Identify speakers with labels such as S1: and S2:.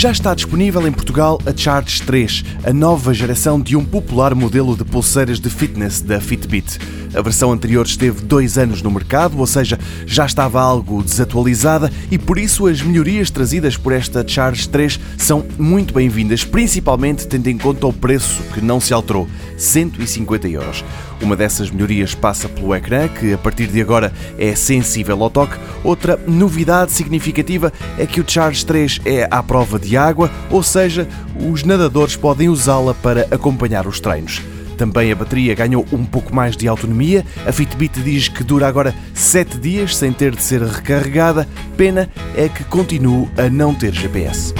S1: Já está disponível em Portugal a Charge 3, a nova geração de um popular modelo de pulseiras de fitness da Fitbit. A versão anterior esteve dois anos no mercado, ou seja, já estava algo desatualizada e por isso as melhorias trazidas por esta Charge 3 são muito bem-vindas, principalmente tendo em conta o preço que não se alterou, 150 euros. Uma dessas melhorias passa pelo ecrã, que a partir de agora é sensível ao toque. Outra novidade significativa é que o Charge 3 é à prova de água, ou seja, os nadadores podem usá-la para acompanhar os treinos. Também a bateria ganhou um pouco mais de autonomia. A Fitbit diz que dura agora 7 dias sem ter de ser recarregada. Pena é que continua a não ter GPS.